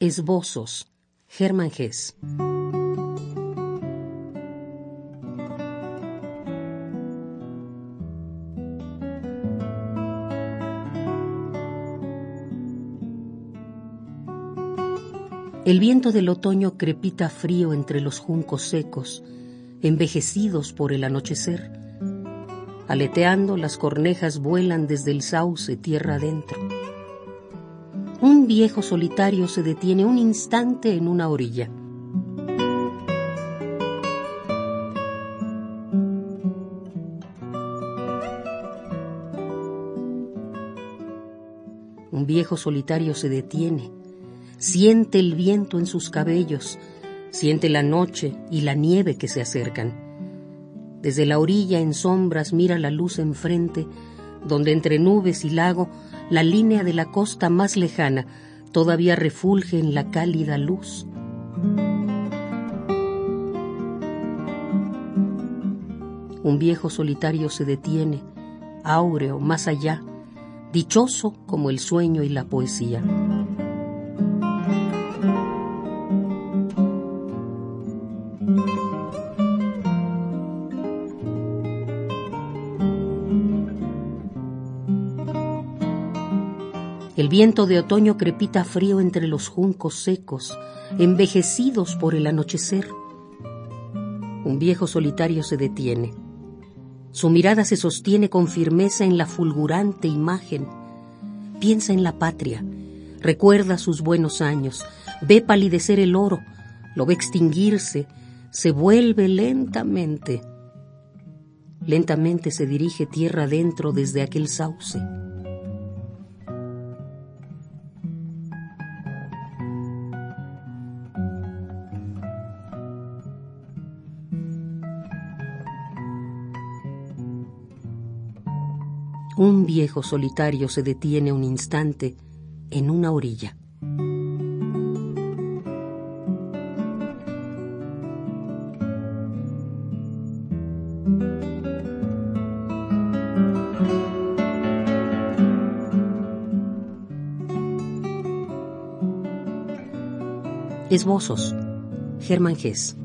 Esbozos. Germán Gess. El viento del otoño crepita frío entre los juncos secos, envejecidos por el anochecer. Aleteando, las cornejas vuelan desde el sauce tierra adentro. Un viejo solitario se detiene un instante en una orilla. Un viejo solitario se detiene siente el viento en sus cabellos, siente la noche y la nieve que se acercan. Desde la orilla en sombras mira la luz enfrente, donde entre nubes y lago la línea de la costa más lejana todavía refulge en la cálida luz. Un viejo solitario se detiene, áureo más allá, dichoso como el sueño y la poesía. El viento de otoño crepita frío entre los juncos secos, envejecidos por el anochecer. Un viejo solitario se detiene. Su mirada se sostiene con firmeza en la fulgurante imagen. Piensa en la patria, recuerda sus buenos años, ve palidecer el oro, lo ve extinguirse, se vuelve lentamente. Lentamente se dirige tierra adentro desde aquel sauce. Un viejo solitario se detiene un instante en una orilla. Esbozos. Germán Gess.